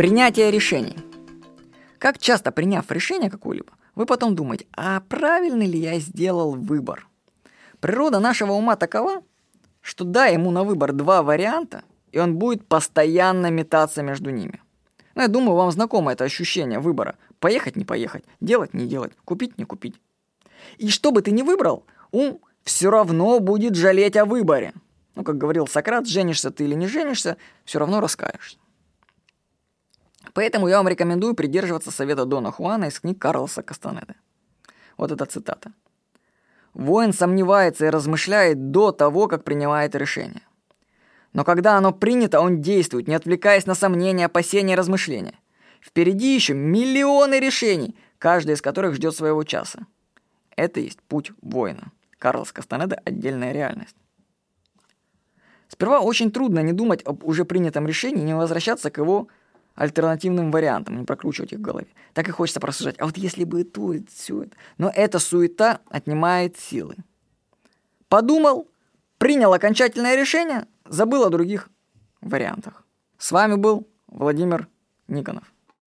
Принятие решений. Как часто приняв решение какое-либо, вы потом думаете, а правильный ли я сделал выбор? Природа нашего ума такова, что дай ему на выбор два варианта, и он будет постоянно метаться между ними. Ну, я думаю, вам знакомо это ощущение выбора. Поехать, не поехать, делать, не делать, купить, не купить. И что бы ты ни выбрал, ум все равно будет жалеть о выборе. Ну, как говорил Сократ, женишься ты или не женишься, все равно раскаешься. Поэтому я вам рекомендую придерживаться совета Дона Хуана из книг Карлоса Кастанеды. Вот эта цитата. Воин сомневается и размышляет до того, как принимает решение. Но когда оно принято, он действует, не отвлекаясь на сомнения, опасения, размышления. Впереди еще миллионы решений, каждый из которых ждет своего часа. Это есть путь воина. Карлос Кастанеда – отдельная реальность. Сперва очень трудно не думать об уже принятом решении и не возвращаться к его альтернативным вариантам, не прокручивать их в голове. Так и хочется просуждать, а вот если бы то, и все это. Но эта суета отнимает силы. Подумал, принял окончательное решение, забыл о других вариантах. С вами был Владимир Никонов.